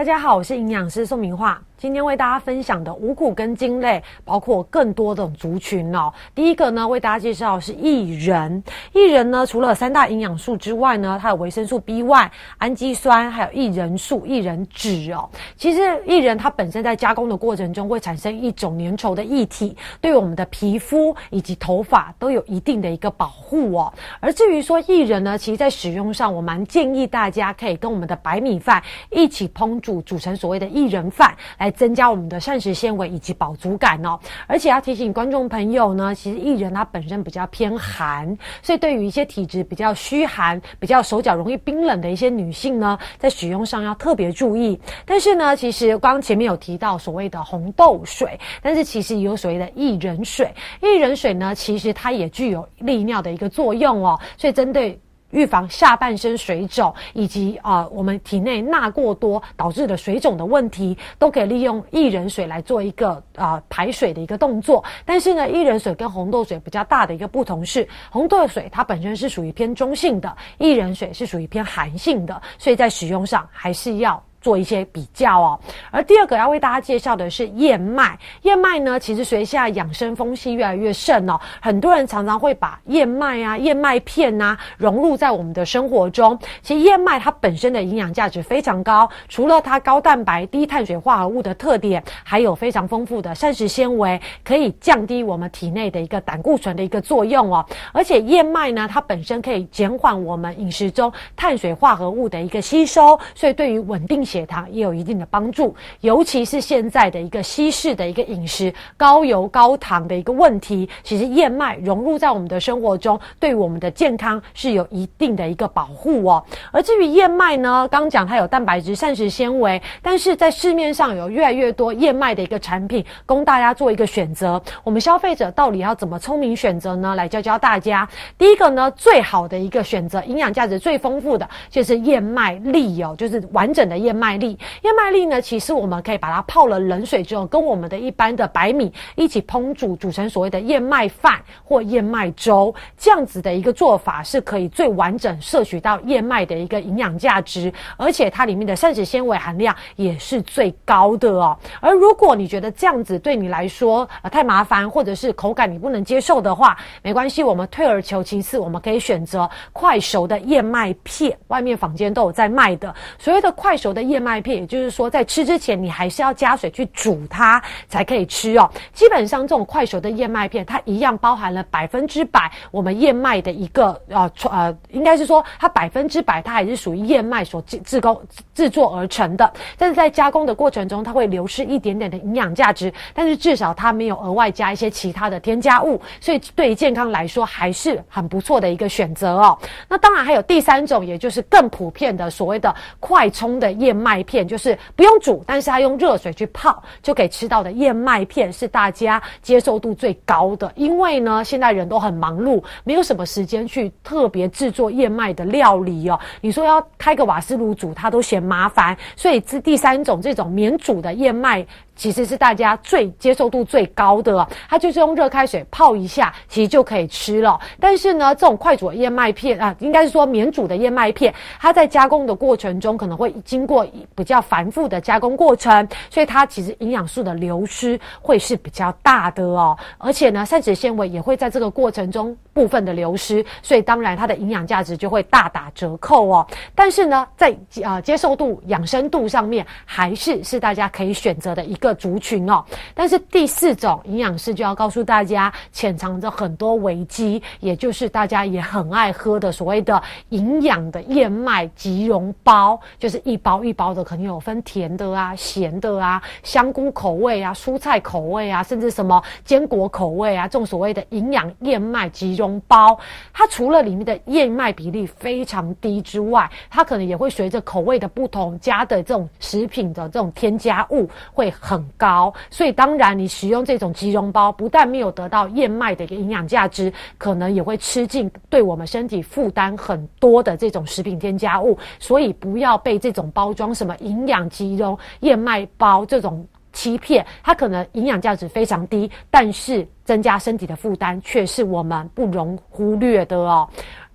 大家好，我是营养师宋明化。今天为大家分享的五谷根茎类，包括更多的族群哦。第一个呢，为大家介绍是薏仁。薏仁呢，除了三大营养素之外呢，它有维生素 B 外、氨基酸，还有薏仁素、薏仁脂哦。其实薏仁它本身在加工的过程中会产生一种粘稠的液体，对我们的皮肤以及头发都有一定的一个保护哦。而至于说薏仁呢，其实在使用上，我蛮建议大家可以跟我们的白米饭一起烹煮，煮成所谓的薏仁饭来。增加我们的膳食纤维以及饱足感哦，而且要提醒观众朋友呢，其实薏仁它本身比较偏寒，所以对于一些体质比较虚寒、比较手脚容易冰冷的一些女性呢，在使用上要特别注意。但是呢，其实刚刚前面有提到所谓的红豆水，但是其实也有所谓的薏仁水。薏仁水呢，其实它也具有利尿的一个作用哦，所以针对。预防下半身水肿，以及啊我们体内钠过多导致的水肿的问题，都可以利用薏仁水来做一个啊排水的一个动作。但是呢，薏仁水跟红豆水比较大的一个不同是，红豆水它本身是属于偏中性的，薏仁水是属于偏寒性的，所以在使用上还是要。做一些比较哦，而第二个要为大家介绍的是燕麦。燕麦呢，其实随下养生风气越来越盛哦，很多人常常会把燕麦啊、燕麦片啊融入在我们的生活中。其实燕麦它本身的营养价值非常高，除了它高蛋白、低碳水化合物的特点，还有非常丰富的膳食纤维，可以降低我们体内的一个胆固醇的一个作用哦。而且燕麦呢，它本身可以减缓我们饮食中碳水化合物的一个吸收，所以对于稳定。血糖也有一定的帮助，尤其是现在的一个西式的一个饮食，高油高糖的一个问题，其实燕麦融入在我们的生活中，对我们的健康是有一定的一个保护哦。而至于燕麦呢，刚讲它有蛋白质、膳食纤维，但是在市面上有越来越多燕麦的一个产品供大家做一个选择。我们消费者到底要怎么聪明选择呢？来教教大家。第一个呢，最好的一个选择，营养价值最丰富的就是燕麦粒哦，就是完整的燕。麦麦粒，燕麦粒呢，其实我们可以把它泡了冷水之后，跟我们的一般的白米一起烹煮，煮成所谓的燕麦饭或燕麦粥，这样子的一个做法是可以最完整摄取到燕麦的一个营养价值，而且它里面的膳食纤维含量也是最高的哦。而如果你觉得这样子对你来说呃太麻烦，或者是口感你不能接受的话，没关系，我们退而求其次，我们可以选择快熟的燕麦片，外面坊间都有在卖的，所谓的快熟的。燕麦片，也就是说，在吃之前，你还是要加水去煮它，才可以吃哦。基本上，这种快熟的燕麦片，它一样包含了百分之百我们燕麦的一个呃呃，应该是说它百分之百，它还是属于燕麦所制制工制作而成的。但是在加工的过程中，它会流失一点点的营养价值，但是至少它没有额外加一些其他的添加物，所以对于健康来说还是很不错的一个选择哦。那当然还有第三种，也就是更普遍的所谓的快充的燕。麦片就是不用煮，但是它用热水去泡就可以吃到的燕麦片是大家接受度最高的。因为呢，现在人都很忙碌，没有什么时间去特别制作燕麦的料理哦。你说要开个瓦斯炉煮，它都嫌麻烦，所以这第三种这种免煮的燕麦。其实是大家最接受度最高的，它就是用热开水泡一下，其实就可以吃了。但是呢，这种快煮燕麦片啊，应该是说免煮的燕麦片，它在加工的过程中可能会经过比较繁复的加工过程，所以它其实营养素的流失会是比较大的哦。而且呢，膳食纤维也会在这个过程中部分的流失，所以当然它的营养价值就会大打折扣哦。但是呢，在呃接受度、养生度上面，还是是大家可以选择的一个。族群哦，但是第四种营养师就要告诉大家，潜藏着很多危机，也就是大家也很爱喝的所谓的营养的燕麦即溶包，就是一包一包的，肯定有分甜的啊、咸的啊、香菇口味啊、蔬菜口味啊，甚至什么坚果口味啊，这种所谓的营养燕麦即溶包，它除了里面的燕麦比例非常低之外，它可能也会随着口味的不同，加的这种食品的这种添加物会很。很高，所以当然你使用这种即溶包，不但没有得到燕麦的一个营养价值，可能也会吃进对我们身体负担很多的这种食品添加物。所以不要被这种包装什么营养即溶燕麦包这种欺骗，它可能营养价值非常低，但是增加身体的负担却是我们不容忽略的哦。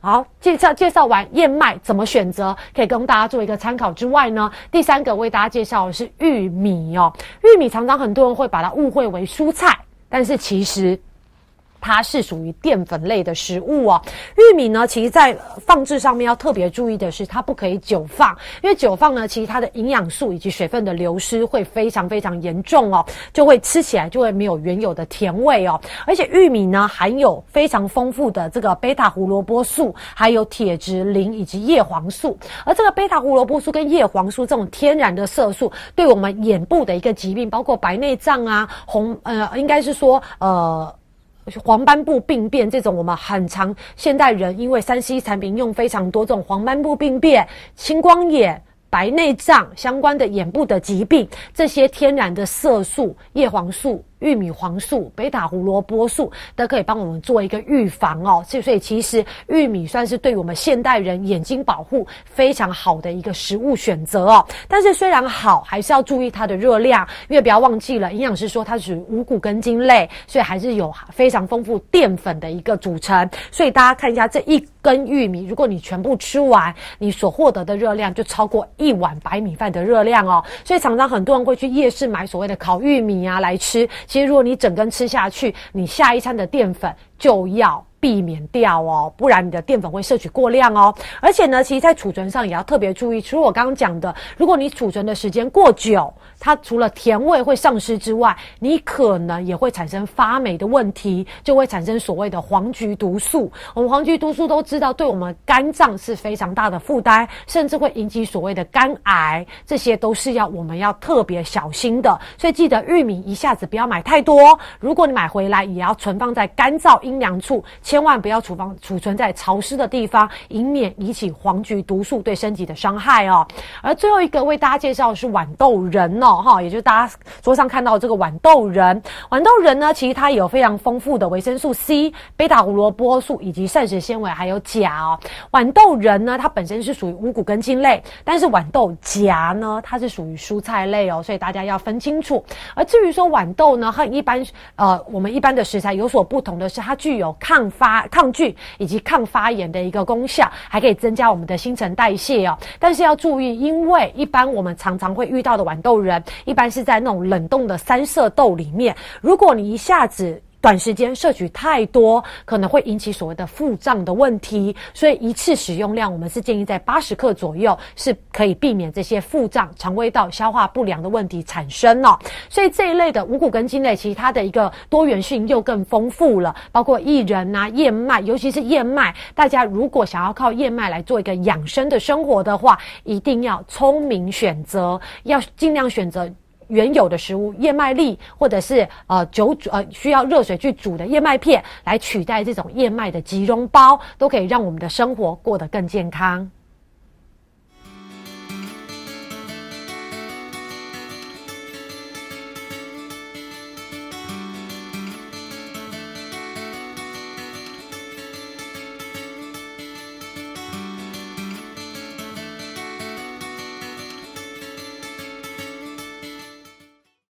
好，介绍介绍完燕麦怎么选择，可以供大家做一个参考之外呢，第三个为大家介绍的是玉米哦。玉米常常很多人会把它误会为蔬菜，但是其实。它是属于淀粉类的食物哦。玉米呢，其实在放置上面要特别注意的是，它不可以久放，因为久放呢，其实它的营养素以及水分的流失会非常非常严重哦，就会吃起来就会没有原有的甜味哦。而且玉米呢，含有非常丰富的这个贝塔胡萝卜素，还有铁质磷以及叶黄素。而这个贝塔胡萝卜素跟叶黄素这种天然的色素，对我们眼部的一个疾病，包括白内障啊、红呃，应该是说呃。黄斑部病变这种，我们很常现代人因为三 C 产品用非常多，这种黄斑部病变、青光眼、白内障相关的眼部的疾病，这些天然的色素、叶黄素。玉米黄素、贝塔胡萝卜素都可以帮我们做一个预防哦，所以其实玉米算是对我们现代人眼睛保护非常好的一个食物选择哦。但是虽然好，还是要注意它的热量，因为不要忘记了，营养师说它属于五谷根茎类，所以还是有非常丰富淀粉的一个组成。所以大家看一下这一根玉米，如果你全部吃完，你所获得的热量就超过一碗白米饭的热量哦。所以常常很多人会去夜市买所谓的烤玉米啊来吃。其实，如果你整根吃下去，你下一餐的淀粉就要避免掉哦，不然你的淀粉会摄取过量哦。而且呢，其实，在储存上也要特别注意。除了我刚刚讲的，如果你储存的时间过久，它除了甜味会丧失之外，你可能也会产生发霉的问题，就会产生所谓的黄菊毒素。我们黄菊毒素都知道，对我们肝脏是非常大的负担，甚至会引起所谓的肝癌，这些都是要我们要特别小心的。所以记得玉米一下子不要买太多，如果你买回来，也要存放在干燥阴凉处，千万不要储放储存在潮湿的地方，以免引起黄菊毒素对身体的伤害哦。而最后一个为大家介绍的是豌豆仁哦。哈，也就是大家桌上看到这个豌豆仁，豌豆仁呢，其实它有非常丰富的维生素 C、贝塔胡萝卜素以及膳食纤维，还有钾哦。豌豆仁呢，它本身是属于五谷根茎类，但是豌豆荚呢，它是属于蔬菜类哦，所以大家要分清楚。而至于说豌豆呢，和一般呃我们一般的食材有所不同的是，它具有抗发、发抗菌以及抗发炎的一个功效，还可以增加我们的新陈代谢哦。但是要注意，因为一般我们常常会遇到的豌豆仁。一般是在那种冷冻的三色豆里面，如果你一下子短时间摄取太多，可能会引起所谓的腹胀的问题。所以一次使用量，我们是建议在八十克左右，是可以避免这些腹胀、肠胃道消化不良的问题产生哦。所以这一类的五谷根茎类，其实它的一个多元性又更丰富了，包括薏仁啊、燕麦，尤其是燕麦。大家如果想要靠燕麦来做一个养生的生活的话，一定要聪明选择，要尽量选择。原有的食物，燕麦粒或者是呃酒煮呃需要热水去煮的燕麦片，来取代这种燕麦的即溶包，都可以让我们的生活过得更健康。